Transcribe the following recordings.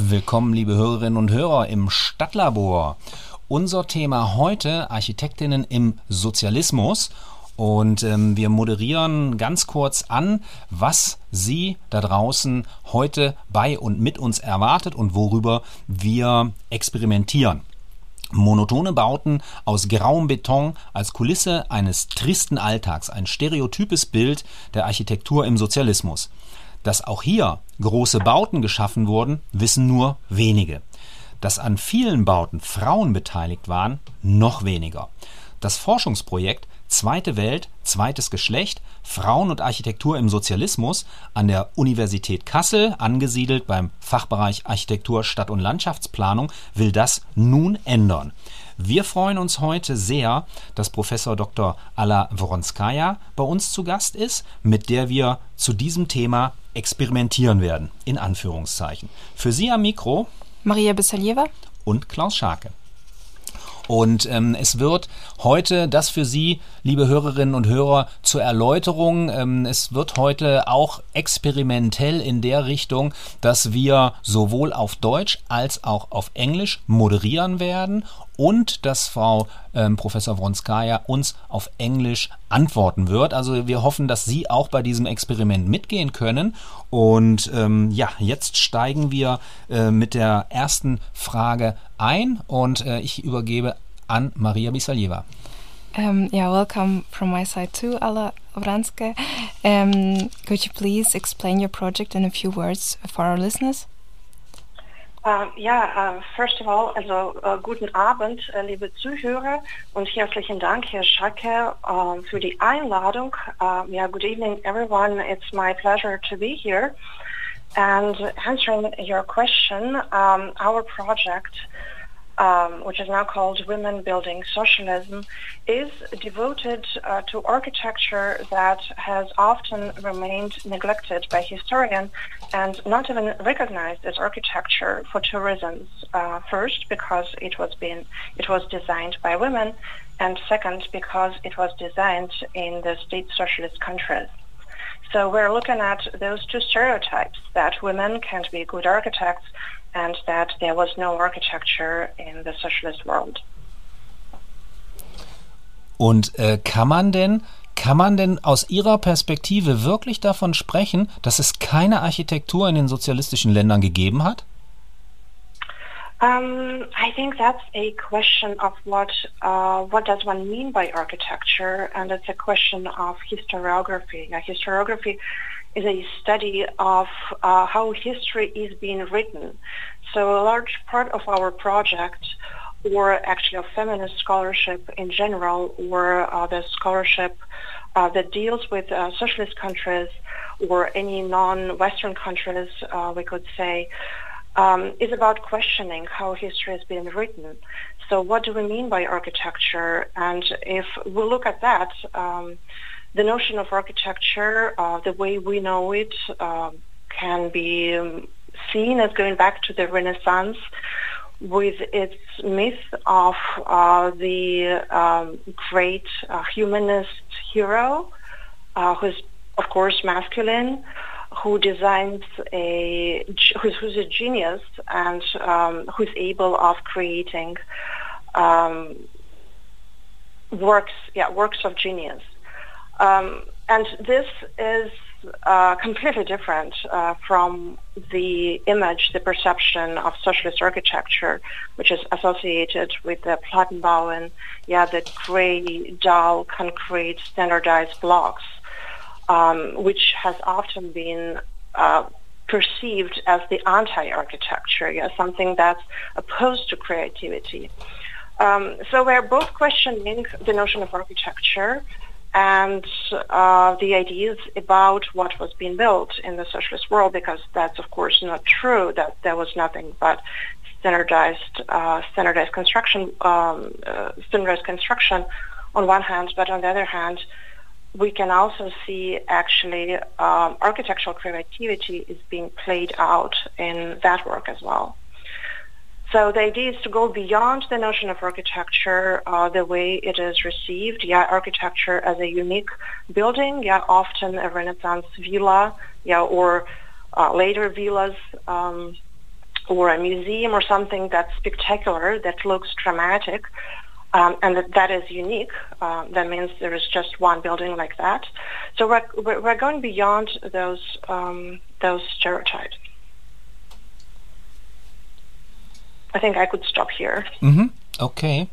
Willkommen, liebe Hörerinnen und Hörer im Stadtlabor. Unser Thema heute Architektinnen im Sozialismus. Und ähm, wir moderieren ganz kurz an, was Sie da draußen heute bei und mit uns erwartet und worüber wir experimentieren. Monotone Bauten aus grauem Beton als Kulisse eines tristen Alltags, ein stereotypes Bild der Architektur im Sozialismus. Dass auch hier große Bauten geschaffen wurden, wissen nur wenige. Dass an vielen Bauten Frauen beteiligt waren, noch weniger. Das Forschungsprojekt Zweite Welt, zweites Geschlecht, Frauen und Architektur im Sozialismus an der Universität Kassel, angesiedelt beim Fachbereich Architektur, Stadt- und Landschaftsplanung, will das nun ändern. Wir freuen uns heute sehr, dass Professor Dr. Alla Woronskaya bei uns zu Gast ist, mit der wir zu diesem Thema experimentieren werden, in Anführungszeichen. Für Sie am Mikro Maria Besalieva und Klaus Scharke. Und ähm, es wird heute das für Sie, liebe Hörerinnen und Hörer, zur Erläuterung. Ähm, es wird heute auch experimentell in der Richtung, dass wir sowohl auf Deutsch als auch auf Englisch moderieren werden und dass Frau ähm, Professor Wronskaya uns auf Englisch antworten wird. Also wir hoffen, dass Sie auch bei diesem Experiment mitgehen können. Und ähm, ja, jetzt steigen wir äh, mit der ersten Frage ein und äh, ich übergebe an Maria Bisalieva. Um, yeah, welcome from my side too, Alla Vranske. Um, could you please explain your project in a few words for our listeners? Uh, ja, uh, first of all, also uh, guten Abend, äh, liebe Zuhörer und herzlichen Dank, Herr Schacke, für die Einladung. yeah, good evening, everyone. It's my pleasure to be here. And answering your question, um, our project um, which is now called Women Building Socialism, is devoted uh, to architecture that has often remained neglected by historians and not even recognized as architecture for two reasons. Uh, first, because it was been it was designed by women, and second, because it was designed in the state socialist countries. So we're looking at those two stereotypes that women can't be good architects and that there was no architecture in the socialist world. Und äh, kann man denn kann man denn aus Ihrer Perspektive wirklich davon sprechen, dass es keine Architektur in den sozialistischen Ländern gegeben hat? Um, I think that's a question of what uh, what does one mean by architecture, and it's a question of historiography. Now, historiography is a study of uh, how history is being written. So, a large part of our project, or actually of feminist scholarship in general, or uh, the scholarship uh, that deals with uh, socialist countries or any non-Western countries, uh, we could say um, is about questioning how history has been written. So what do we mean by architecture? And if we look at that, um, the notion of architecture, uh, the way we know it, uh, can be um, seen as going back to the Renaissance with its myth of uh, the um, great uh, humanist hero, uh, who's of course masculine, who designs a who's, who's a genius and um, who's able of creating um, works yeah works of genius um, and this is uh, completely different uh, from the image, the perception of socialist architecture, which is associated with the Plattenbauen, yeah, the gray, dull, concrete, standardized blocks um, which has often been uh, perceived as the anti-architecture, yeah, something that's opposed to creativity. Um, so we're both questioning the notion of architecture and uh, the ideas about what was being built in the socialist world, because that's of course not true. That there was nothing but standardized uh, standardized construction, um, uh, standardized construction on one hand, but on the other hand, we can also see actually um, architectural creativity is being played out in that work as well. So the idea is to go beyond the notion of architecture, uh, the way it is received. Yeah, architecture as a unique building. Yeah, often a Renaissance villa. Yeah, or uh, later villas. Um, or a museum or something that's spectacular, that looks dramatic, um, and that, that is unique. Uh, that means there is just one building like that. So we're, we're going beyond those um, those stereotypes. I think I could stop here. Mm-hmm. Okay.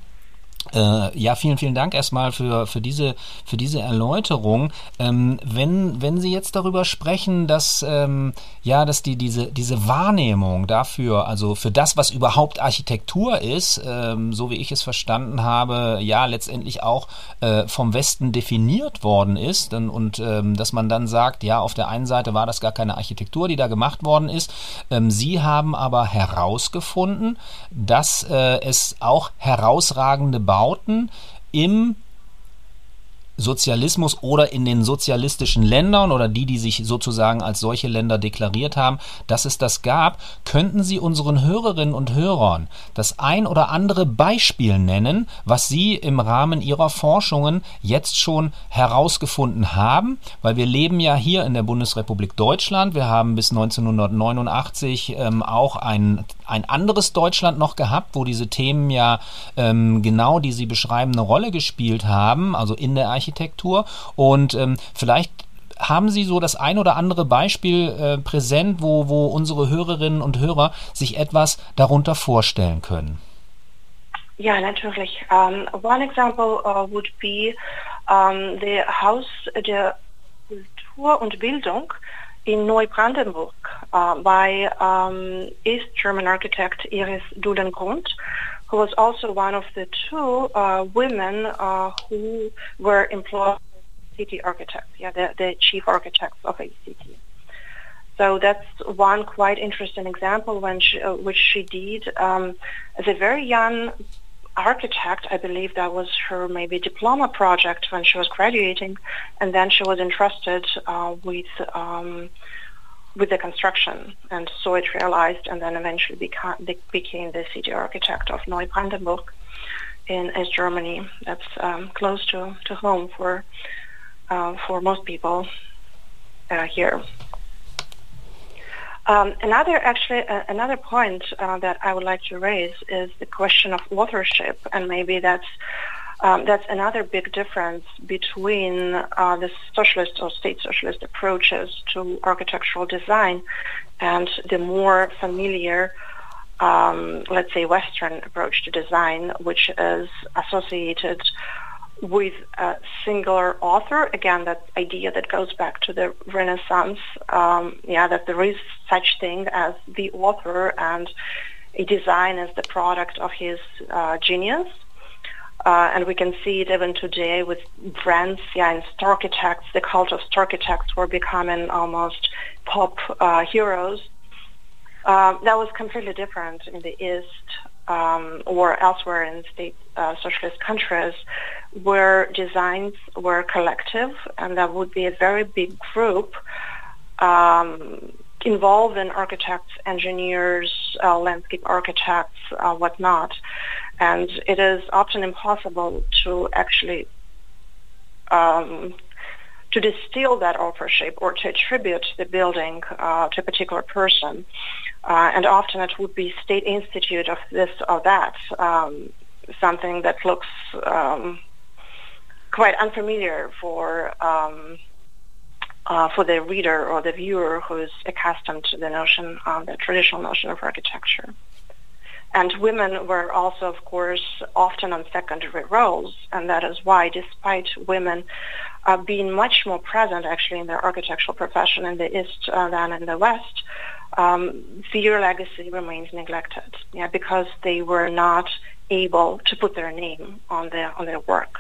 Äh, ja, vielen, vielen Dank erstmal für, für, diese, für diese Erläuterung. Ähm, wenn, wenn Sie jetzt darüber sprechen, dass, ähm, ja, dass die, diese, diese Wahrnehmung dafür, also für das, was überhaupt Architektur ist, ähm, so wie ich es verstanden habe, ja, letztendlich auch äh, vom Westen definiert worden ist und, und ähm, dass man dann sagt, ja, auf der einen Seite war das gar keine Architektur, die da gemacht worden ist. Ähm, Sie haben aber herausgefunden, dass äh, es auch herausragende Bauten Bauten im Sozialismus oder in den sozialistischen Ländern oder die, die sich sozusagen als solche Länder deklariert haben, dass es das gab, könnten Sie unseren Hörerinnen und Hörern das ein oder andere Beispiel nennen, was Sie im Rahmen Ihrer Forschungen jetzt schon herausgefunden haben, weil wir leben ja hier in der Bundesrepublik Deutschland. Wir haben bis 1989 ähm, auch ein, ein anderes Deutschland noch gehabt, wo diese Themen ja ähm, genau, die Sie beschreiben, eine Rolle gespielt haben, also in der Architektur. Und ähm, vielleicht haben Sie so das ein oder andere Beispiel äh, präsent, wo, wo unsere Hörerinnen und Hörer sich etwas darunter vorstellen können? Ja, natürlich. Um, one example uh, would be um, the Haus der Kultur und Bildung in Neubrandenburg uh, by um, East German architect Iris Dullin-Grund. who was also one of the two uh, women uh, who were employed city architects, yeah, the, the chief architects of a city. So that's one quite interesting example when she, uh, which she did um, as a very young architect. I believe that was her maybe diploma project when she was graduating, and then she was entrusted uh, with um, with the construction and saw it realized and then eventually beca- became the city architect of Neubrandenburg in East Germany. That's um, close to, to home for uh, for most people uh, here. Um, another actually uh, another point uh, that I would like to raise is the question of authorship, and maybe that's um, that's another big difference between uh, the socialist or state socialist approaches to architectural design and the more familiar, um, let's say, Western approach to design, which is associated with a singular author. Again, that idea that goes back to the Renaissance. Um, yeah, that there is such thing as the author and a design is the product of his uh, genius. Uh, and we can see it even today with brands, yeah, and architects. The cult of architects were becoming almost pop uh, heroes. Uh, that was completely different in the East um, or elsewhere in state uh, socialist countries, where designs were collective, and that would be a very big group um, involved in architects, engineers, uh, landscape architects, uh, whatnot and it is often impossible to actually um, to distill that authorship or to attribute the building uh, to a particular person. Uh, and often it would be state institute of this or that, um, something that looks um, quite unfamiliar for um, uh, for the reader or the viewer who is accustomed to the notion, uh, the traditional notion of architecture. And women were also, of course, often on secondary roles, and that is why, despite women uh, being much more present actually in the architectural profession in the East uh, than in the West, um, their legacy remains neglected, yeah, because they were not able to put their name on their on their work.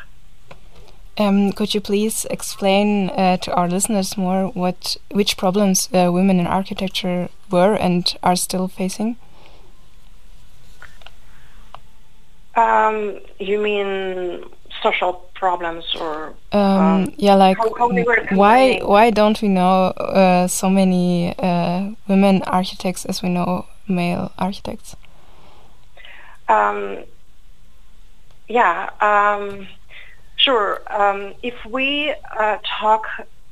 Um, could you please explain uh, to our listeners more what which problems uh, women in architecture were and are still facing? Um, you mean social problems or? Um, um, yeah, like how, how why why don't we know uh, so many uh, women architects as we know male architects? Um, yeah, um, sure. Um, if we uh, talk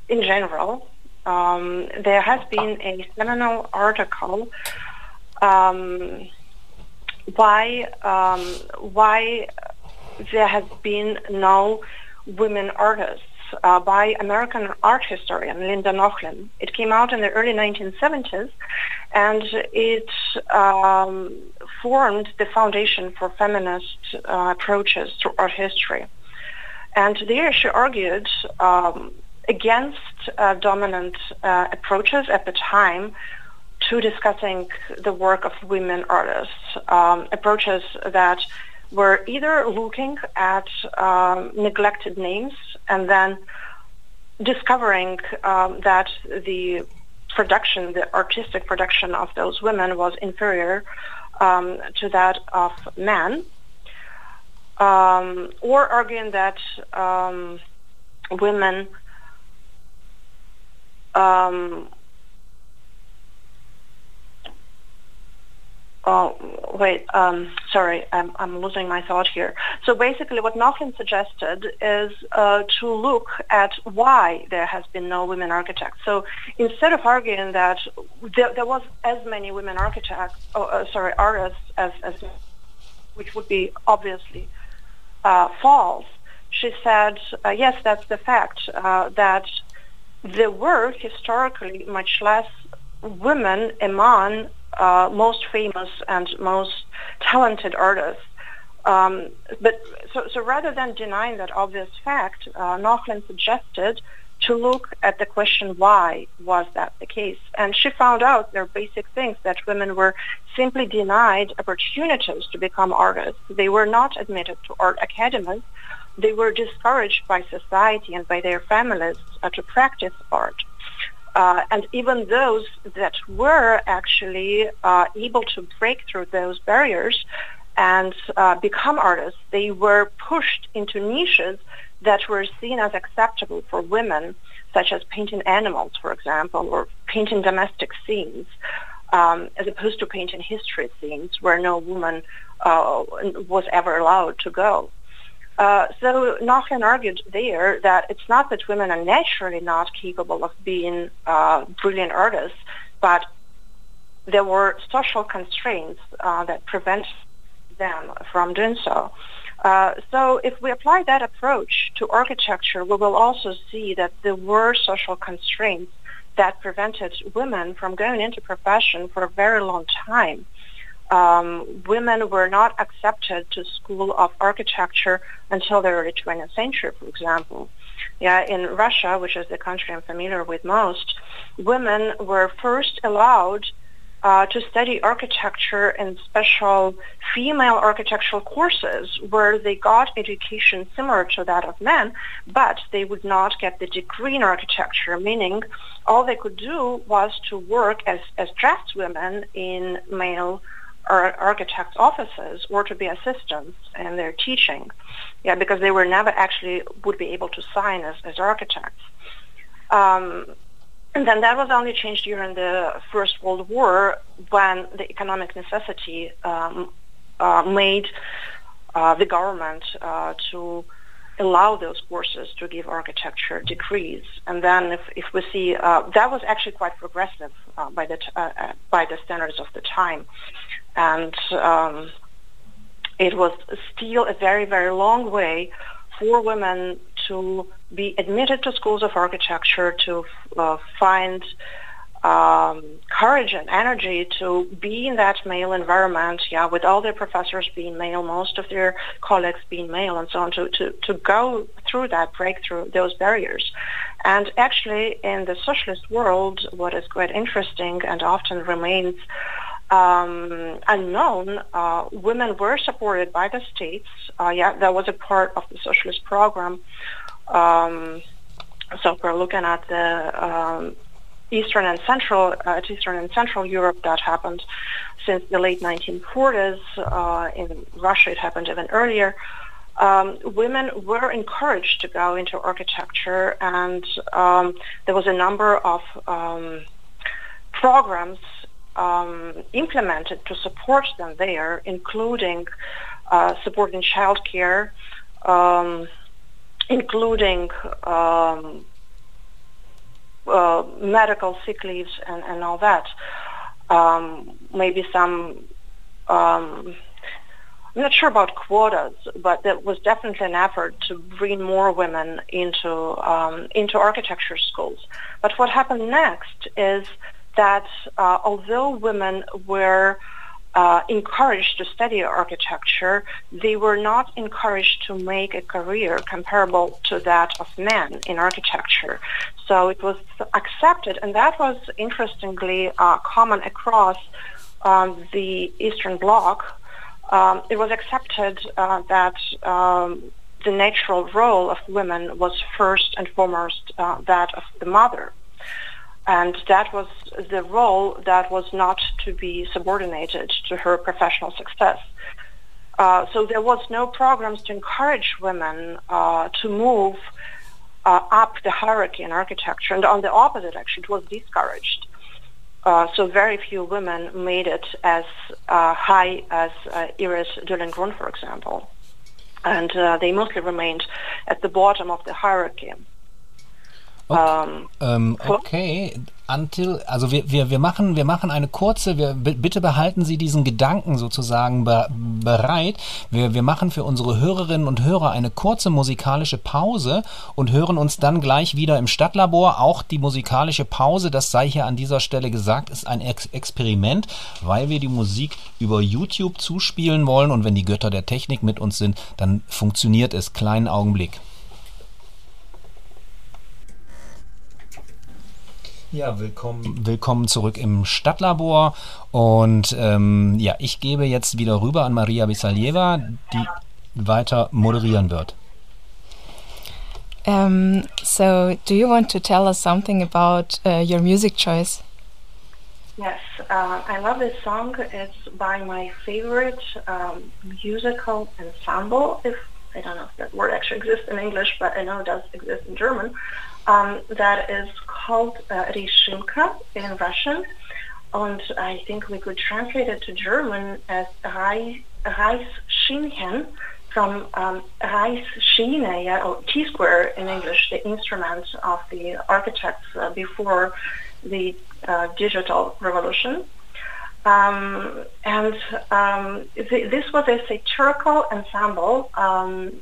in general, um, there has been a seminal article um, why um, why there has been no women artists uh, by American art historian Linda Nochlin. It came out in the early 1970s, and it um, formed the foundation for feminist uh, approaches to art history. And there she argued um, against uh, dominant uh, approaches at the time to discussing the work of women artists, um, approaches that were either looking at um, neglected names and then discovering um, that the production, the artistic production of those women was inferior um, to that of men, um, or arguing that um, women Oh, wait, um, sorry, I'm, I'm losing my thought here. So basically what Nochlin suggested is uh, to look at why there has been no women architects. So instead of arguing that there, there was as many women architects, oh, uh, sorry, artists as, as, which would be obviously uh, false, she said, uh, yes, that's the fact, uh, that there were historically much less women among uh, most famous and most talented artists. Um, but so, so rather than denying that obvious fact, uh, Nochlin suggested to look at the question why was that the case. And she found out there are basic things that women were simply denied opportunities to become artists. They were not admitted to art academies. They were discouraged by society and by their families uh, to practice art. Uh, and even those that were actually uh, able to break through those barriers and uh, become artists, they were pushed into niches that were seen as acceptable for women, such as painting animals, for example, or painting domestic scenes, um, as opposed to painting history scenes where no woman uh, was ever allowed to go. Uh, so Nochlin argued there that it's not that women are naturally not capable of being uh, brilliant artists, but there were social constraints uh, that prevent them from doing so. Uh, so if we apply that approach to architecture, we will also see that there were social constraints that prevented women from going into profession for a very long time um, women were not accepted to school of architecture until the early 20th century, for example. Yeah, in Russia, which is the country I'm familiar with most, women were first allowed uh, to study architecture in special female architectural courses where they got education similar to that of men, but they would not get the degree in architecture, meaning all they could do was to work as, as draftswomen in male architects' offices or to be assistants in their teaching. Yeah, because they were never actually would be able to sign as, as architects. Um, and then that was only changed during the First World War when the economic necessity um, uh, made uh, the government uh, to allow those courses to give architecture degrees. And then if, if we see, uh, that was actually quite progressive uh, by, the t- uh, uh, by the standards of the time. And um, it was still a very, very long way for women to be admitted to schools of architecture, to uh, find um, courage and energy to be in that male environment, yeah, with all their professors being male, most of their colleagues being male, and so on, to, to, to go through that breakthrough, those barriers. And actually, in the socialist world, what is quite interesting and often remains um, unknown, uh, women were supported by the states. Uh, yeah, that was a part of the socialist program. Um, so we're looking at the um, Eastern and Central, uh, Eastern and Central Europe that happened since the late 1940s. Uh, in Russia, it happened even earlier. Um, women were encouraged to go into architecture, and um, there was a number of um, programs um, implemented to support them there, including uh, supporting childcare, um, including um, uh, medical sick leaves and, and all that. um, maybe some um, I'm not sure about quotas, but there was definitely an effort to bring more women into um, into architecture schools. But what happened next is that uh, although women were uh, encouraged to study architecture, they were not encouraged to make a career comparable to that of men in architecture. So it was accepted, and that was interestingly uh, common across um, the Eastern Bloc um, it was accepted uh, that um, the natural role of women was first and foremost uh, that of the mother. And that was the role that was not to be subordinated to her professional success. Uh, so there was no programs to encourage women uh, to move uh, up the hierarchy in architecture. And on the opposite, actually, it was discouraged. Uh, so very few women made it as uh, high as uh, Iris Dullin-Grund, for example. And they mostly remained at the bottom of the hierarchy. Okay, ähm, okay. Until, also wir, wir, wir, machen, wir machen eine kurze, wir, bitte behalten Sie diesen Gedanken sozusagen be, bereit. Wir, wir machen für unsere Hörerinnen und Hörer eine kurze musikalische Pause und hören uns dann gleich wieder im Stadtlabor. Auch die musikalische Pause, das sei hier an dieser Stelle gesagt, ist ein Ex Experiment, weil wir die Musik über YouTube zuspielen wollen und wenn die Götter der Technik mit uns sind, dann funktioniert es. Kleinen Augenblick. Ja, willkommen. Willkommen zurück im Stadtlabor. Und ähm, ja, ich gebe jetzt wieder rüber an Maria Bisaljeva, die weiter moderieren wird. Um, so, do you want to tell us something about uh, your music choice? Yes, uh, I love this song. It's by my favorite um, musical ensemble. If I don't know if that word actually exists in English, but I know it does exist in German. Um, that is called uh, Rishimka in Russian. And I think we could translate it to German as Reissschinchen from um, yeah, or T-square in English, the instrument of the architects uh, before the uh, digital revolution. Um, and um, th- this was a satirical ensemble um,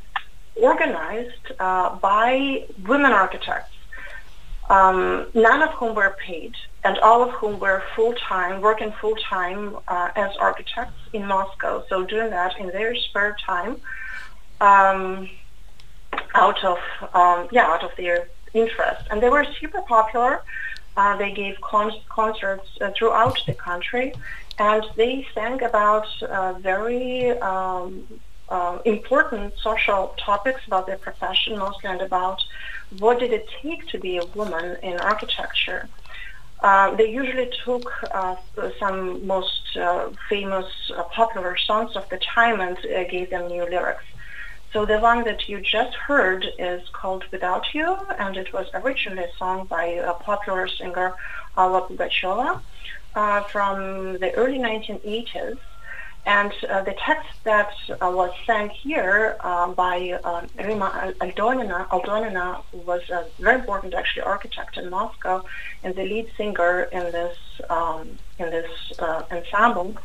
organized uh, by women architects, um, none of whom were paid, and all of whom were full-time, working full-time uh, as architects in Moscow. So doing that in their spare time, um, out of um, yeah, out of their interest, and they were super popular. Uh, they gave con- concerts uh, throughout the country, and they sang about uh, very um, uh, important social topics about their profession, mostly and about what did it take to be a woman in architecture. Uh, they usually took uh, some most uh, famous uh, popular songs of the time and uh, gave them new lyrics. So the one that you just heard is called Without You, and it was originally sung by a popular singer, Alla Pugacheva, from the early 1980s. And uh, the text that uh, was sent here uh, by uh, Rima Aldonina, Aldonina was a very important actually architect in Moscow and the lead singer in this um, in this uh, ensemble.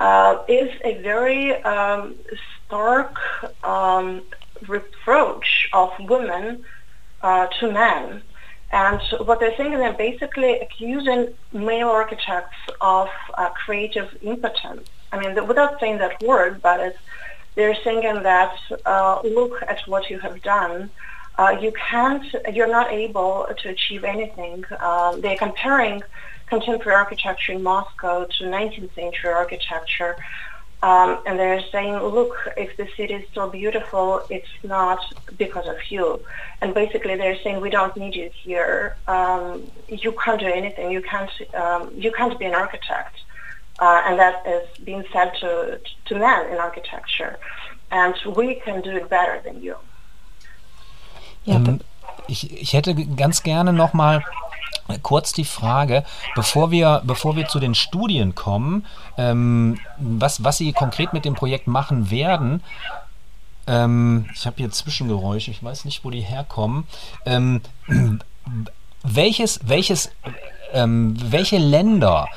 Uh, is a very um, stark um, reproach of women to men and what they're saying is they're basically accusing male architects of uh, creative impotence. I mean, without saying that word, but they're saying that uh, look at what you have done. Uh, you can't, you're not able to achieve anything. Uh, they're comparing contemporary architecture in Moscow to 19th century architecture. Um, and they're saying, look, if the city is so beautiful, it's not because of you. And basically, they're saying we don't need you here. Um, you can't do anything. You can't. Um, you can't be an architect. Uh, and that is being said to to men in architecture. And we can do it better than you. Ja, ähm, ich, ich hätte ganz gerne noch mal Kurz die Frage, bevor wir, bevor wir zu den Studien kommen, ähm, was, was Sie konkret mit dem Projekt machen werden. Ähm, ich habe hier Zwischengeräusche, ich weiß nicht, wo die herkommen. Ähm, welches, welches, ähm, welche Länder,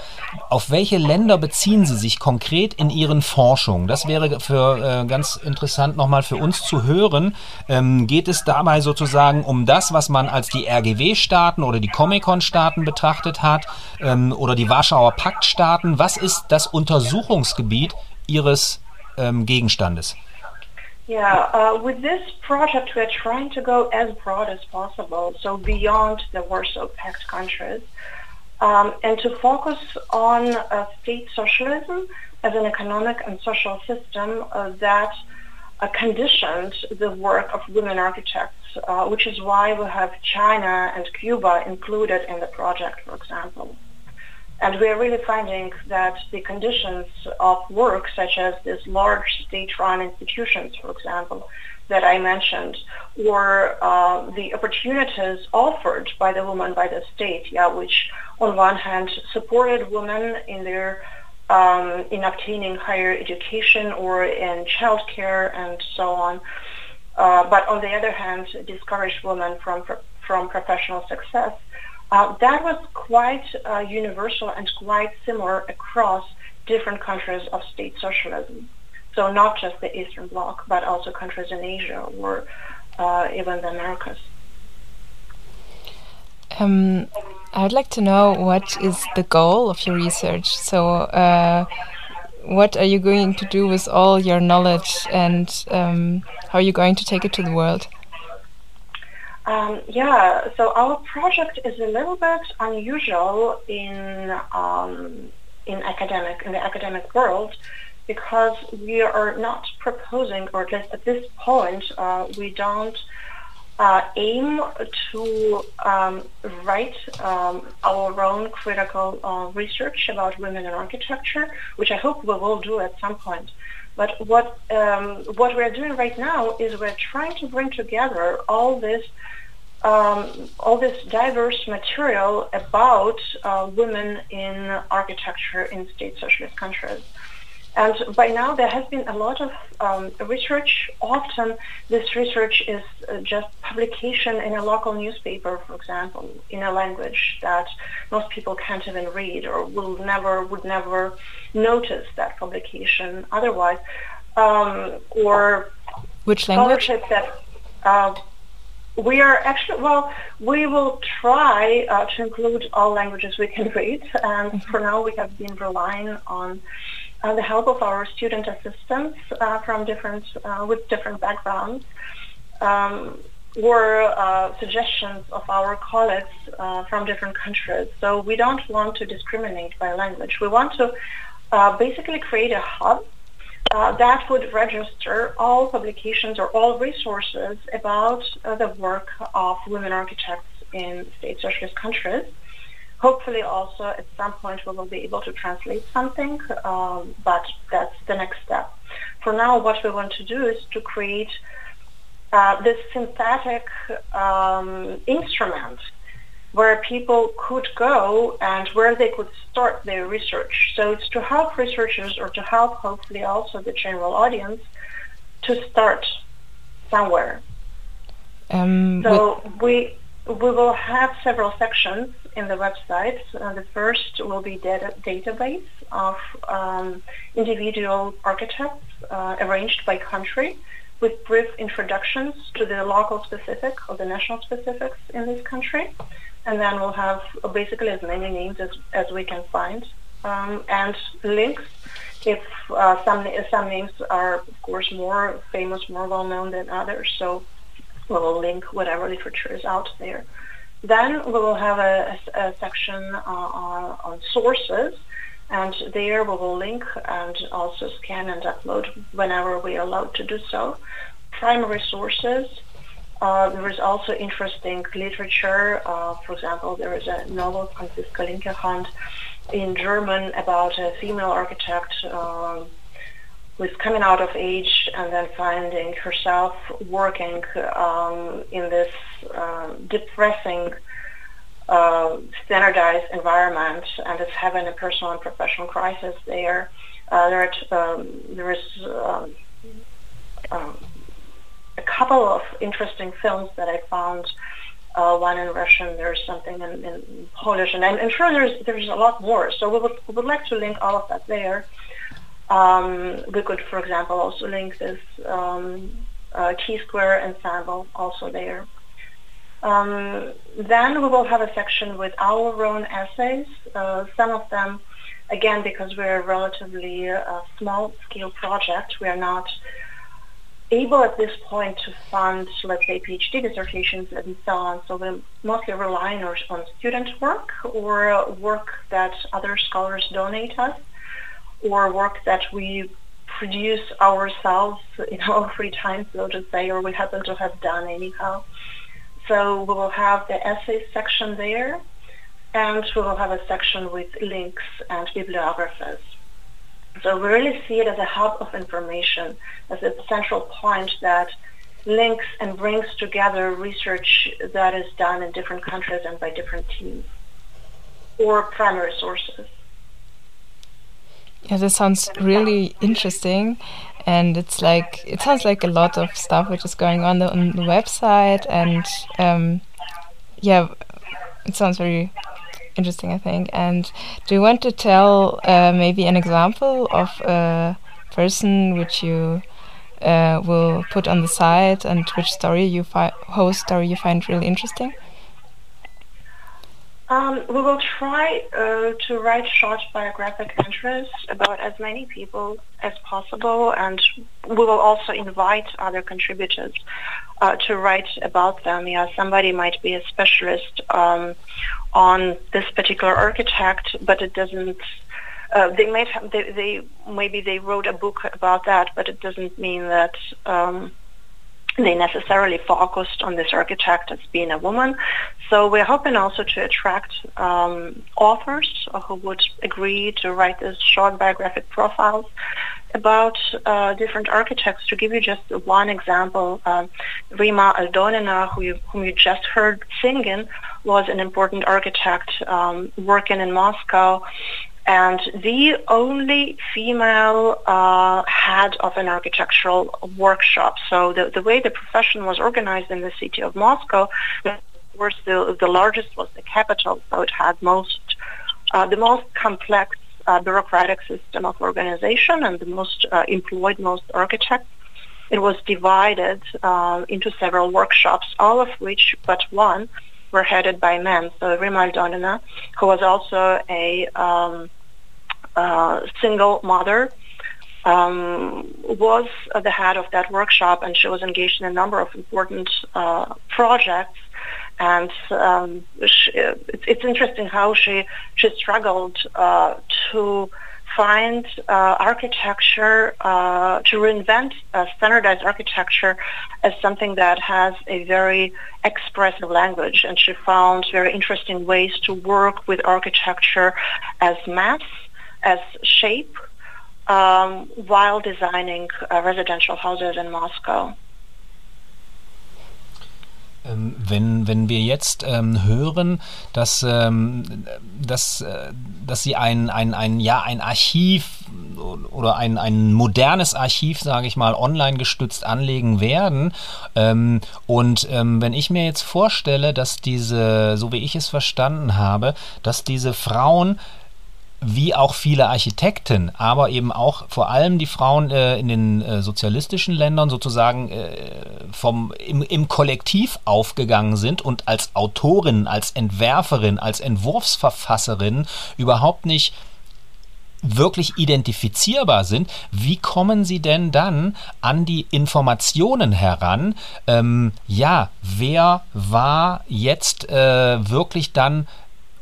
auf welche Länder beziehen Sie sich konkret in Ihren Forschungen? Das wäre für äh, ganz interessant nochmal für uns zu hören. Ähm, geht es dabei sozusagen um das, was man als die RGW-Staaten oder die Comic-Con-Staaten betrachtet hat ähm, oder die Warschauer Pakt-Staaten? Was ist das Untersuchungsgebiet Ihres ähm, Gegenstandes? Yeah, uh, with this project, we're trying to go as broad as possible, so beyond the Warsaw Pact countries, um, and to focus on uh, state socialism as an economic and social system uh, that uh, conditioned the work of women architects, uh, which is why we have China and Cuba included in the project, for example. And we are really finding that the conditions of work, such as these large state-run institutions, for example, that I mentioned, or uh, the opportunities offered by the woman by the state, yeah, which on one hand supported women in their um, in obtaining higher education or in childcare and so on, uh, but on the other hand discouraged women from from professional success. Uh, that was quite uh, universal and quite similar across different countries of state socialism. So not just the Eastern Bloc, but also countries in Asia or uh, even the Americas. Um, I would like to know what is the goal of your research. So, uh, what are you going to do with all your knowledge, and um, how are you going to take it to the world? Um, yeah, so our project is a little bit unusual in um, in academic in the academic world because we are not proposing, or at least at this point, uh, we don't uh, aim to um, write um, our own critical uh, research about women in architecture, which I hope we will do at some point. But what um, what we're doing right now is we're trying to bring together all this um, all this diverse material about uh, women in architecture in state socialist countries. And by now there has been a lot of um, research. Often this research is uh, just publication in a local newspaper, for example, in a language that most people can't even read or will never would never notice that publication otherwise. Um, or which language? That, uh, we are actually, well, we will try uh, to include all languages we can read. And mm-hmm. for now, we have been relying on uh, the help of our student assistants uh, from different, uh, with different backgrounds. Um, or uh, suggestions of our colleagues uh, from different countries. So we don't want to discriminate by language. We want to basically create a hub uh, that would register all publications or all resources about uh, the work of women architects in state socialist countries. Hopefully also at some point we will be able to translate something, um, but that's the next step. For now, what we want to do is to create uh, this synthetic um, instrument where people could go and where they could start their research. So it's to help researchers or to help hopefully also the general audience to start somewhere. Um, so we we will have several sections in the website. Uh, the first will be data database of um, individual architects uh, arranged by country with brief introductions to the local specific or the national specifics in this country and then we'll have basically as many names as, as we can find um, and links if uh, some some names are of course more famous, more well known than others. So we will link whatever literature is out there. Then we will have a, a, a section uh, on, on, sources, and there we will link and also scan and upload whenever we are allowed to do so. Primary sources, uh, there is also interesting literature. Uh, for example, there is a novel, Franziska Linkerhand, in German about a female architect um, is coming out of age and then finding herself working um, in this uh, depressing uh, standardized environment and is having a personal and professional crisis there. Uh, there, um, there is um, um, a couple of interesting films that I found uh, one in Russian, there's something in, in Polish, and I'm, I'm, sure there's there's a lot more. So we would, we would like to link all of that there. Um, we could, for example, also link this um, uh, T-square ensemble also there. Um, then we will have a section with our own essays. Uh, some of them, again, because we're a relatively uh, small-scale project, we are not able at this point to fund, let's say, PhD dissertations and so on. So we mostly rely on, on student work or work that other scholars donate us or work that we produce ourselves in our free time, so to say, or we happen to have done anyhow. So we will have the essay section there, and we will have a section with links and bibliographies. So we really see it as a hub of information, as a central point that links and brings together research that is done in different countries and by different teams or primary sources. Yeah, this sounds really interesting. And it's like, it sounds like a lot of stuff which is going on the, on the website. And um, yeah, it sounds very interesting, I think. And do you want to tell uh, maybe an example of a person which you uh, will put on the site and which story you find, whose story you find really interesting? Um, we will try uh, to write short biographic entries about as many people as possible, and we will also invite other contributors uh, to write about them. Yeah, somebody might be a specialist um, on this particular architect, but it doesn't. Uh, they might have, they, they, maybe they wrote a book about that, but it doesn't mean that um, they necessarily focused on this architect as being a woman. So we're hoping also to attract um, authors who would agree to write these short biographic profiles about uh, different architects. To give you just one example, uh, Rima Aldonina, who you, whom you just heard singing, was an important architect um, working in Moscow and the only female uh, head of an architectural workshop. So the, the way the profession was organized in the city of Moscow, of course, the, the largest was the capital, so it had most uh, the most complex uh, bureaucratic system of organization and the most uh, employed most architects. It was divided uh, into several workshops, all of which but one were headed by men. So Rima Aldonina, who was also a um, uh, single mother, um, was the head of that workshop, and she was engaged in a number of important uh, projects. And um, she, it's, it's, interesting how she she struggled uh, to find uh, architecture, uh, to reinvent uh, standardized architecture as something that has a very expressive language. And she found very interesting ways to work with architecture as mass, as shape, um, while designing uh, residential houses in Moscow. Ähm, wenn, wenn wir jetzt ähm, hören, dass, ähm, dass, äh, dass Sie ein, ein, ein, ja, ein Archiv oder ein, ein modernes Archiv, sage ich mal, online gestützt anlegen werden. Ähm, und ähm, wenn ich mir jetzt vorstelle, dass diese, so wie ich es verstanden habe, dass diese Frauen wie auch viele Architekten, aber eben auch vor allem die Frauen äh, in den äh, sozialistischen Ländern sozusagen äh, vom, im, im Kollektiv aufgegangen sind und als Autorin, als Entwerferin, als Entwurfsverfasserin überhaupt nicht wirklich identifizierbar sind, wie kommen Sie denn dann an die Informationen heran? Ähm, ja, wer war jetzt äh, wirklich dann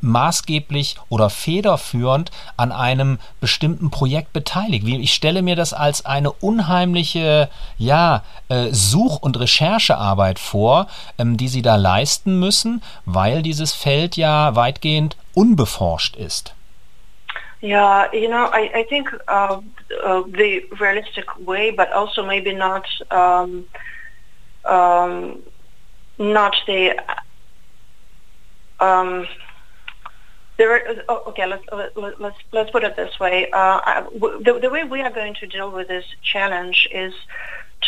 maßgeblich oder federführend an einem bestimmten Projekt beteiligt. Ich stelle mir das als eine unheimliche ja, äh, Such- und Recherchearbeit vor, ähm, die Sie da leisten müssen, weil dieses Feld ja weitgehend unbeforscht ist. Yeah, you know, I, I think uh, uh, the realistic way, but also maybe not um, um, not the um, There, oh, okay, let's, let's, let's put it this way. Uh, the, the way we are going to deal with this challenge is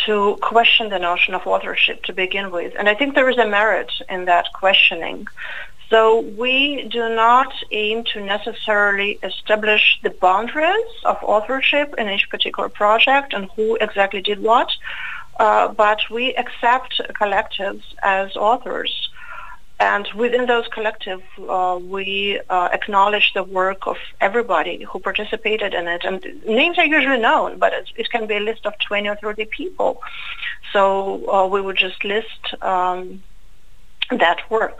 to question the notion of authorship to begin with. And I think there is a merit in that questioning. So we do not aim to necessarily establish the boundaries of authorship in each particular project and who exactly did what, uh, but we accept collectives as authors. And within those collectives, uh, we uh, acknowledge the work of everybody who participated in it. And names are usually known, but it can be a list of 20 or 30 people. So uh, we would just list um, that work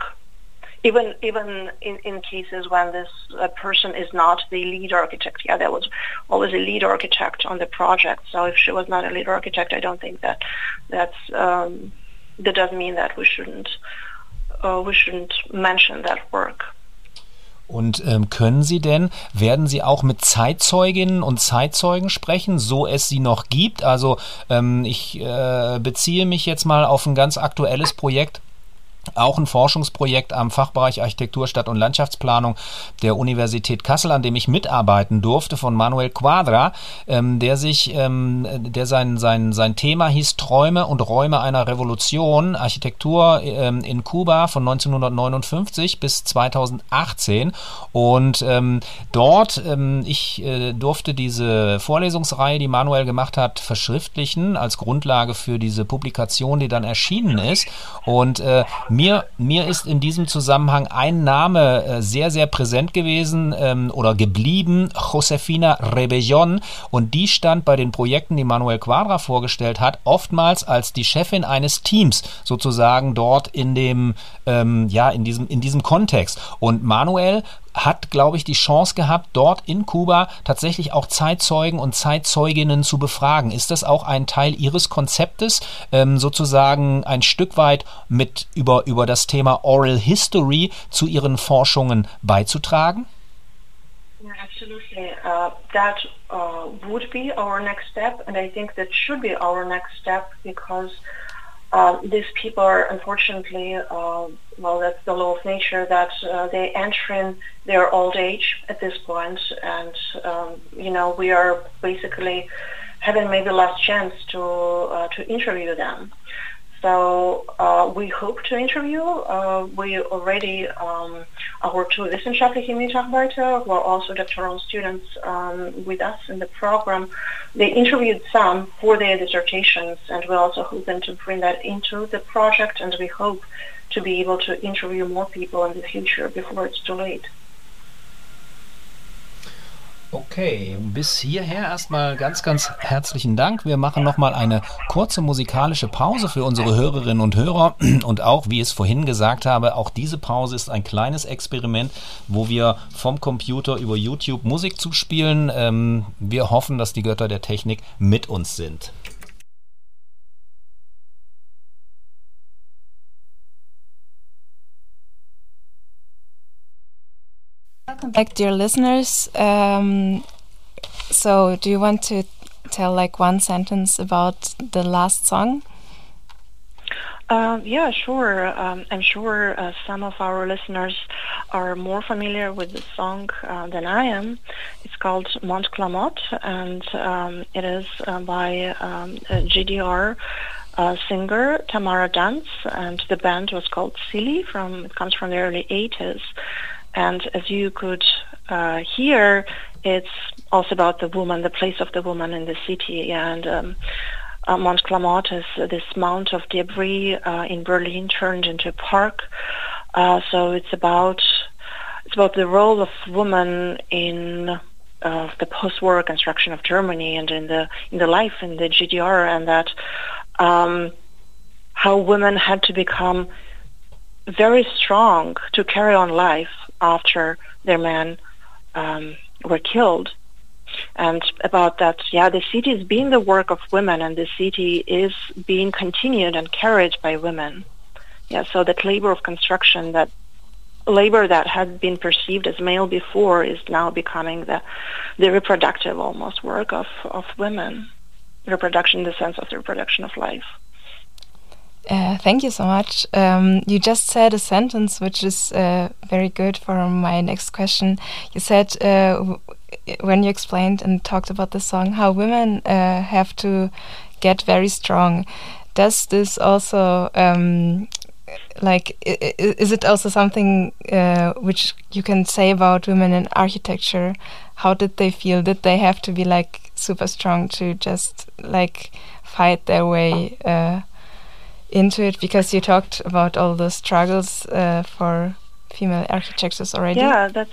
even even in, in cases when this uh, person is not the lead architect. Yeah, there was always a lead architect on the project. So if she was not a lead architect, I don't think that that's um, that doesn't mean that we shouldn't uh, we shouldn't mention that work. Und ähm, können Sie denn, werden Sie auch mit Zeitzeuginnen und Zeitzeugen sprechen, so es sie noch gibt? Also ähm, ich äh, beziehe mich jetzt mal auf ein ganz aktuelles Projekt auch ein Forschungsprojekt am Fachbereich Architektur, Stadt- und Landschaftsplanung der Universität Kassel, an dem ich mitarbeiten durfte, von Manuel Quadra, ähm, der sich, ähm, der sein, sein, sein Thema hieß Träume und Räume einer Revolution, Architektur ähm, in Kuba von 1959 bis 2018. Und ähm, dort, ähm, ich äh, durfte diese Vorlesungsreihe, die Manuel gemacht hat, verschriftlichen als Grundlage für diese Publikation, die dann erschienen ist. Und äh, mir, mir ist in diesem Zusammenhang ein Name äh, sehr, sehr präsent gewesen ähm, oder geblieben, Josefina Rebellon. Und die stand bei den Projekten, die Manuel Quadra vorgestellt hat, oftmals als die Chefin eines Teams sozusagen dort in dem, ähm, ja, in diesem, in diesem Kontext. Und Manuel hat, glaube ich, die Chance gehabt, dort in Kuba tatsächlich auch Zeitzeugen und Zeitzeuginnen zu befragen. Ist das auch ein Teil Ihres Konzeptes, ähm, sozusagen ein Stück weit mit über, über das Thema Oral History zu Ihren Forschungen beizutragen? Yeah, absolutely. Uh, that uh, would be our next step, and I think that should be our next step because uh, these people are unfortunately, uh, well, that's the law of nature that uh, they enter in their old age at this point, and um, you know we are basically having maybe last chance to uh, to interview them. So uh, we hope to interview. Uh, we already, um, our two wissenschaftliche Mitarbeiter, who are also doctoral students um, with us in the program, they interviewed some for their dissertations, and we're also hoping to bring that into the project, and we hope to be able to interview more people in the future before it's too late. Okay, bis hierher erstmal ganz, ganz herzlichen Dank. Wir machen nochmal eine kurze musikalische Pause für unsere Hörerinnen und Hörer. Und auch, wie ich es vorhin gesagt habe, auch diese Pause ist ein kleines Experiment, wo wir vom Computer über YouTube Musik zuspielen. Ähm, wir hoffen, dass die Götter der Technik mit uns sind. Welcome back, dear listeners. Um, so, do you want to tell like one sentence about the last song? Uh, yeah, sure. Um, I'm sure uh, some of our listeners are more familiar with the song uh, than I am. It's called Mont Klamott, and um, it is uh, by um, GDR uh, singer Tamara Danz, and the band was called Silly. From it comes from the early 80s. And as you could uh, hear, it's also about the woman, the place of the woman in the city. And um, uh, Mont Klamott is this mount of debris uh, in Berlin turned into a park. Uh, so it's about it's about the role of woman in uh, the post-war construction of Germany and in the in the life in the GDR, and that um, how women had to become very strong to carry on life after their men um, were killed. And about that, yeah, the city is being the work of women, and the city is being continued and carried by women. Yeah, so that labor of construction, that labor that had been perceived as male before, is now becoming the the reproductive almost work of of women, reproduction in the sense of the reproduction of life. Uh, thank you so much. Um, you just said a sentence which is uh, very good for my next question. You said uh, when you explained and talked about the song how women uh, have to get very strong. Does this also um, like is it also something uh, which you can say about women in architecture? How did they feel? Did they have to be like super strong to just like fight their way? Into it because you talked about all the struggles uh, for female architects already. Yeah, that's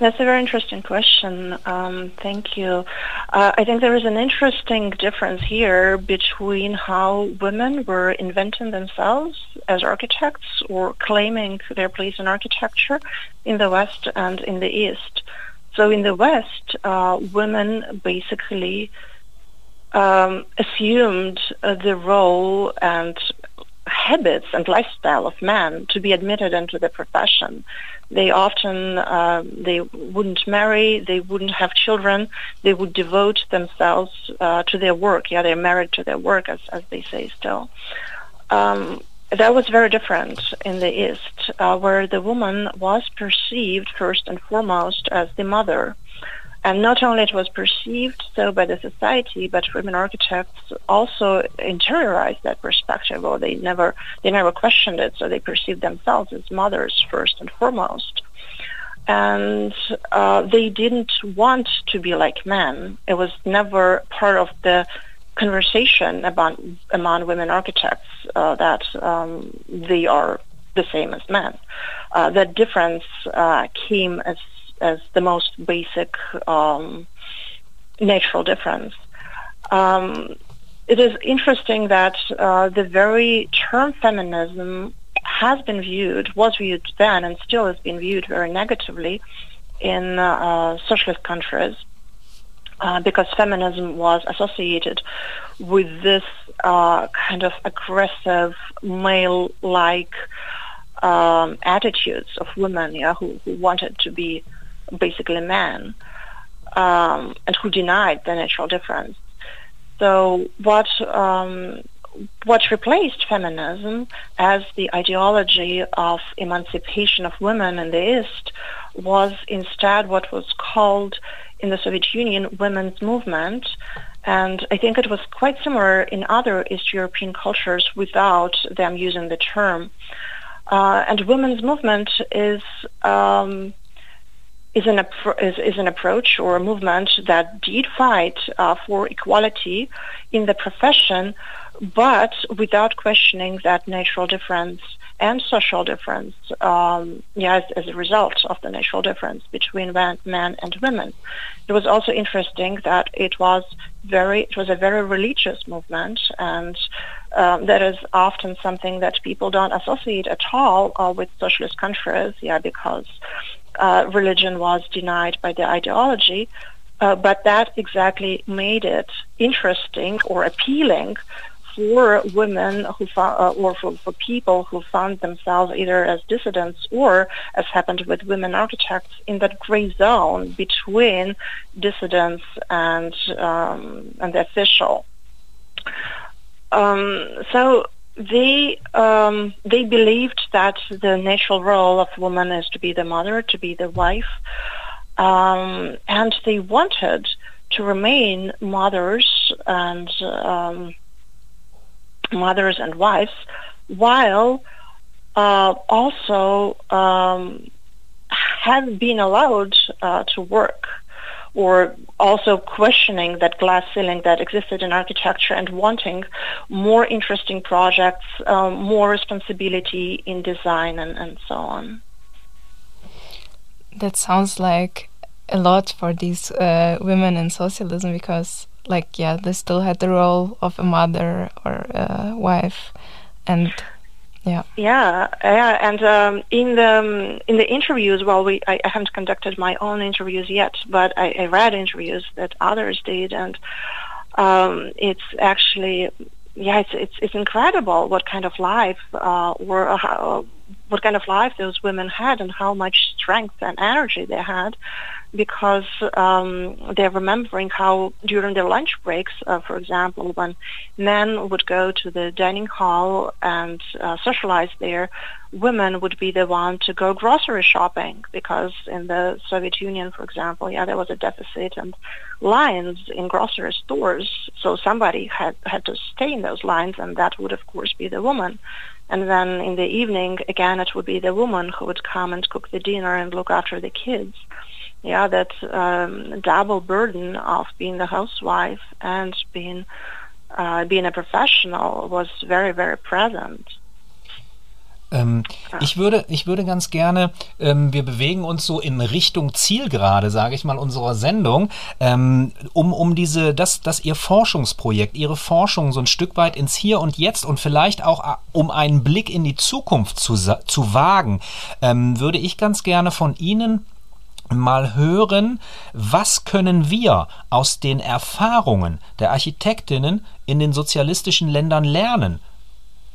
that's a very interesting question. Um, thank you. Uh, I think there is an interesting difference here between how women were inventing themselves as architects or claiming their place in architecture in the West and in the East. So in the West, uh, women basically um, assumed uh, the role and habits and lifestyle of men to be admitted into the profession. They often uh, they wouldn't marry, they wouldn't have children, they would devote themselves uh, to their work. Yeah, they're married to their work, as as they say still. Um, that was very different in the East, uh, where the woman was perceived first and foremost as the mother and not only it was perceived so by the society, but women architects also interiorized that perspective, or they never they never questioned it. So they perceived themselves as mothers first and foremost, and uh, they didn't want to be like men. It was never part of the conversation about among women architects uh, that um, they are the same as men. Uh, that difference uh, came as as the most basic um, natural difference. Um, it is interesting that uh, the very term feminism has been viewed, was viewed then, and still is being viewed very negatively in uh, socialist countries. Uh, because feminism was associated with this uh, kind of aggressive, male-like um, attitudes of women, yeah, who, who wanted to be basically men, um, and who denied the natural difference. So what um, what replaced feminism as the ideology of emancipation of women in the East was instead what was called in the Soviet Union women's movement. And I think it was quite similar in other East European cultures without them using the term. Uh, and women's movement is um, is an, is, is an approach or a movement that did fight uh, for equality in the profession, but without questioning that natural difference and social difference, um, yeah, as, as, a result of the natural difference between men, men and women. It was also interesting that it was very, it was a very religious movement, and um, that is often something that people don't associate at all uh, with socialist countries, yeah, because uh, religion was denied by the ideology, uh, but that exactly made it interesting or appealing for women who found, uh, or for, for people who found themselves either as dissidents or, as happened with women architects, in that gray zone between dissidents and um, and the official. Um, so they um, they believed that the natural role of woman is to be the mother, to be the wife, um, and they wanted to remain mothers and um, mothers and wives, while uh, also um, have been allowed uh, to work or also questioning that glass ceiling that existed in architecture and wanting more interesting projects, um, more responsibility in design, and, and so on. That sounds like a lot for these uh, women in socialism because, like, yeah, they still had the role of a mother or a wife, and yeah. Yeah, yeah, and um, in the um, in the interviews, well, we I, I, haven't conducted my own interviews yet, but I, I read interviews that others did, and um, it's actually yeah, it's it's it's incredible what kind of life uh, or uh, what kind of life those women had and how much strength and energy they had because um, they're remembering how during their lunch breaks, uh, for example, when men would go to the dining hall and uh, socialize there, women would be the one to go grocery shopping because in the Soviet Union, for example, yeah, there was a deficit and lines in grocery stores, so somebody had had to stay in those lines, and that would of course be the woman. And then in the evening, again, it would be the woman who would come and cook the dinner and look after the kids yeah, that um, double burden of being the housewife and being uh, being a professional was very, very present. Ähm, ich, würde, ich würde ganz gerne, ähm, wir bewegen uns so in Richtung Zielgerade, sage ich mal, unserer Sendung, ähm, um, um diese, dass, dass Ihr Forschungsprojekt, Ihre Forschung so ein Stück weit ins Hier und Jetzt und vielleicht auch äh, um einen Blick in die Zukunft zu, zu wagen, ähm, würde ich ganz gerne von Ihnen mal hören, was können wir aus den Erfahrungen der Architektinnen in den sozialistischen Ländern lernen,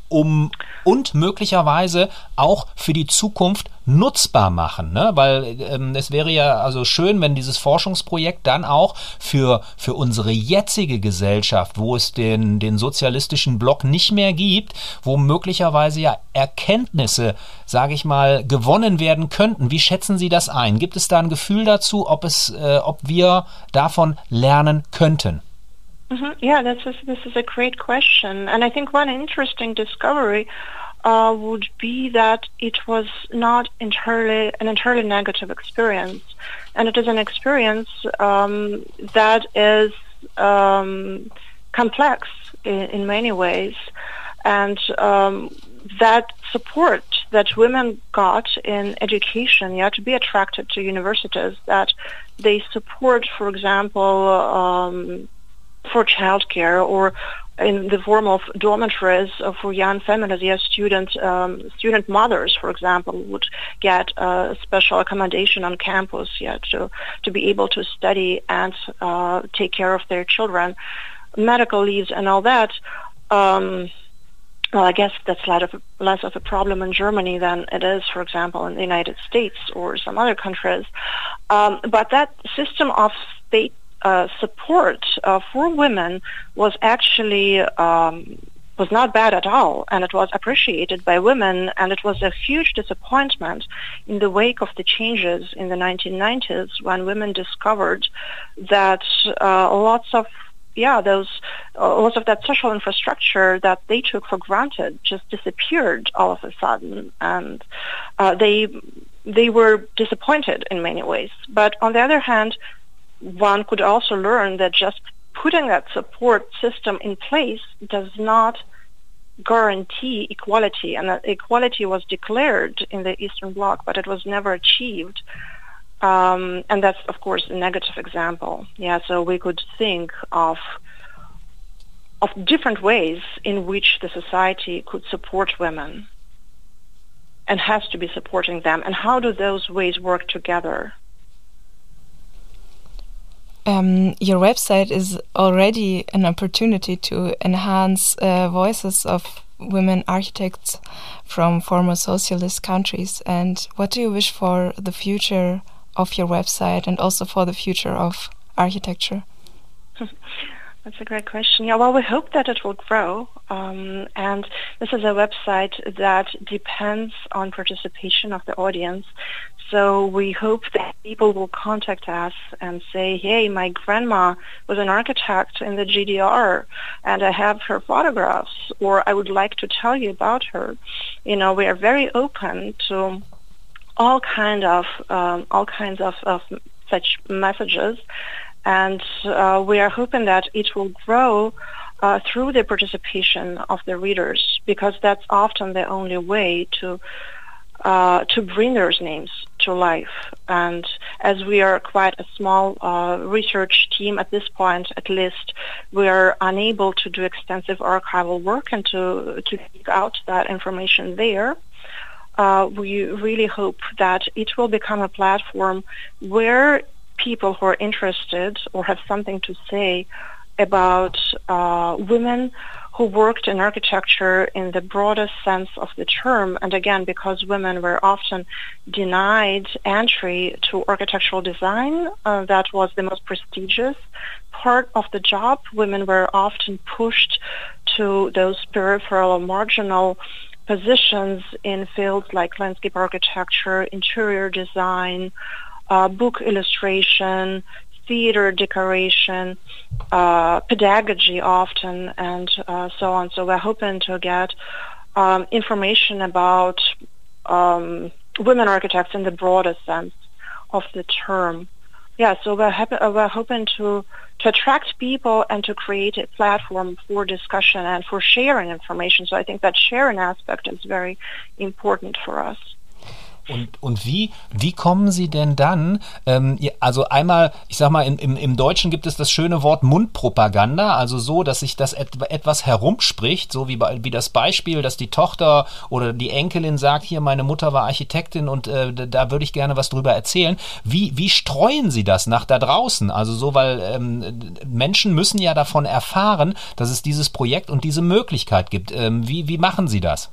um und möglicherweise auch für die Zukunft nutzbar machen, ne? weil ähm, es wäre ja also schön, wenn dieses Forschungsprojekt dann auch für, für unsere jetzige Gesellschaft, wo es den, den sozialistischen Block nicht mehr gibt, wo möglicherweise ja Erkenntnisse, sage ich mal, gewonnen werden könnten. Wie schätzen Sie das ein? Gibt es da ein Gefühl dazu, ob es, äh, ob wir davon lernen könnten? Mm-hmm. Yeah, that's a, this is a great question, and I think one interesting discovery uh, would be that it was not entirely an entirely negative experience, and it is an experience um, that is um, complex in, in, many ways, and um, that support that women got in education, yeah, to be attracted to universities, that they support, for example um, for childcare or in the form of dormitories for young families. Yes, student um, student mothers, for example, would get uh, special accommodation on campus, yeah, to to be able to study and uh, take care of their children, medical leaves and all that. Um, well, I guess that's less of, a, less of a problem in Germany than it is, for example, in the United States or some other countries. Um, but that system of state uh, support uh, for women was actually um, was not bad at all, and it was appreciated by women, and it was a huge disappointment in the wake of the changes in the 1990s when women discovered that uh, lots of yeah, those uh, lots of that social infrastructure that they took for granted just disappeared all of a sudden, and uh, they they were disappointed in many ways. But on the other hand, one could also learn that just putting that support system in place does not guarantee equality, and that equality was declared in the Eastern Bloc, but it was never achieved. Um, and that's, of course, a negative example. Yeah, so we could think of of different ways in which the society could support women and has to be supporting them, and how do those ways work together? Um, your website is already an opportunity to enhance uh, voices of women architects from former socialist countries. And what do you wish for the future of your website and also for the future of architecture? That's a great question. Yeah, well, we hope that it will grow. Um, and this is a website that depends on participation of the audience. So we hope that people will contact us and say, hey, my grandma was an architect in the GDR and I have her photographs or I would like to tell you about her. You know, we are very open to all kind of um, all kinds of, of such messages and uh, we are hoping that it will grow uh, through the participation of the readers because that's often the only way to uh, to bring those names to life. And as we are quite a small uh, research team at this point, at least, we are unable to do extensive archival work and to to dig out that information there. Uh, we really hope that it will become a platform where people who are interested or have something to say about uh, women who worked in architecture in the broadest sense of the term. And again, because women were often denied entry to architectural design, uh, that was the most prestigious part of the job. Women were often pushed to those peripheral or marginal positions in fields like landscape architecture, interior design, uh, book illustration, theater decoration, uh, pedagogy often, and uh, so on. So we're hoping to get um, information about um, women architects in the broadest sense of the term. Yeah, so we're, uh, we're hoping to to attract people and to create a platform for discussion and for sharing information. So I think that sharing aspect is very important for us. Und, und wie, wie kommen Sie denn dann, ähm, also einmal, ich sag mal, im, im, im Deutschen gibt es das schöne Wort Mundpropaganda, also so, dass sich das et, etwas herumspricht, so wie, bei, wie das Beispiel, dass die Tochter oder die Enkelin sagt, hier, meine Mutter war Architektin und äh, da würde ich gerne was drüber erzählen. Wie, wie streuen Sie das nach da draußen? Also so, weil ähm, Menschen müssen ja davon erfahren, dass es dieses Projekt und diese Möglichkeit gibt. Ähm, wie, wie machen Sie das?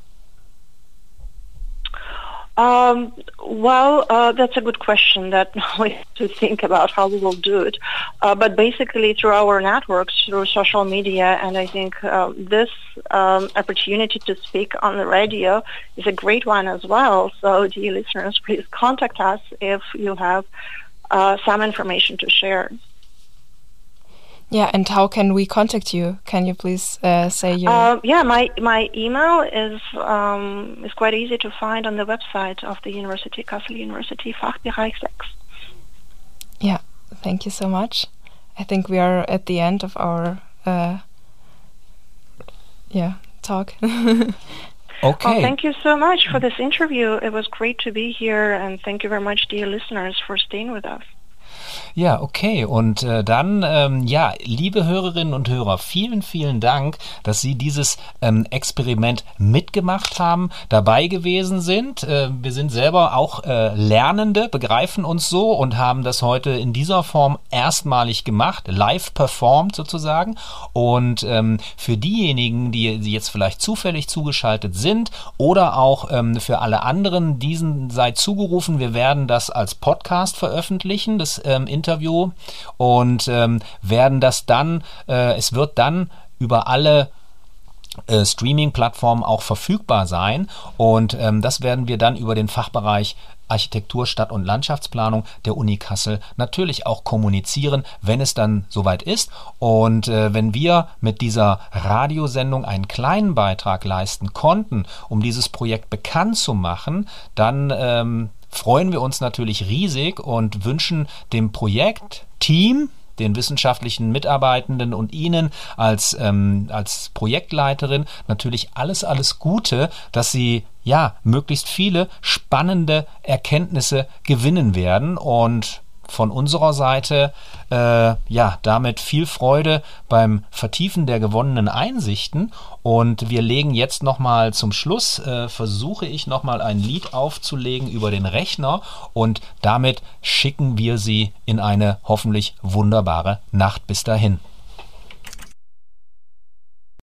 Um, well, uh, that's a good question that we have to think about how we will do it. Uh, but basically through our networks, through social media, and I think uh, this um, opportunity to speak on the radio is a great one as well. So dear listeners, please contact us if you have uh, some information to share. Yeah, and how can we contact you? Can you please uh, say your? Uh, yeah, my my email is um, is quite easy to find on the website of the University, Kassel University, Fachbereich 6. Yeah, thank you so much. I think we are at the end of our uh, yeah talk. okay. Well, thank you so much for this interview. It was great to be here, and thank you very much, dear listeners, for staying with us. Ja, okay. Und äh, dann, ähm, ja, liebe Hörerinnen und Hörer, vielen, vielen Dank, dass Sie dieses ähm, Experiment mitgemacht haben, dabei gewesen sind. Äh, wir sind selber auch äh, Lernende, begreifen uns so und haben das heute in dieser Form erstmalig gemacht, live performt sozusagen. Und ähm, für diejenigen, die, jetzt vielleicht zufällig zugeschaltet sind oder auch ähm, für alle anderen, diesen sei zugerufen, wir werden das als Podcast veröffentlichen. Das ähm, Interview und ähm, werden das dann, äh, es wird dann über alle äh, Streaming-Plattformen auch verfügbar sein und ähm, das werden wir dann über den Fachbereich Architektur, Stadt- und Landschaftsplanung der Uni Kassel natürlich auch kommunizieren, wenn es dann soweit ist. Und äh, wenn wir mit dieser Radiosendung einen kleinen Beitrag leisten konnten, um dieses Projekt bekannt zu machen, dann ähm, freuen wir uns natürlich riesig und wünschen dem Projektteam, den wissenschaftlichen Mitarbeitenden und Ihnen als, ähm, als Projektleiterin natürlich alles, alles Gute, dass Sie ja möglichst viele spannende Erkenntnisse gewinnen werden. Und von unserer Seite äh, ja damit viel Freude beim Vertiefen der gewonnenen Einsichten. Und wir legen jetzt nochmal zum Schluss, äh, versuche ich nochmal ein Lied aufzulegen über den Rechner. Und damit schicken wir Sie in eine hoffentlich wunderbare Nacht. Bis dahin.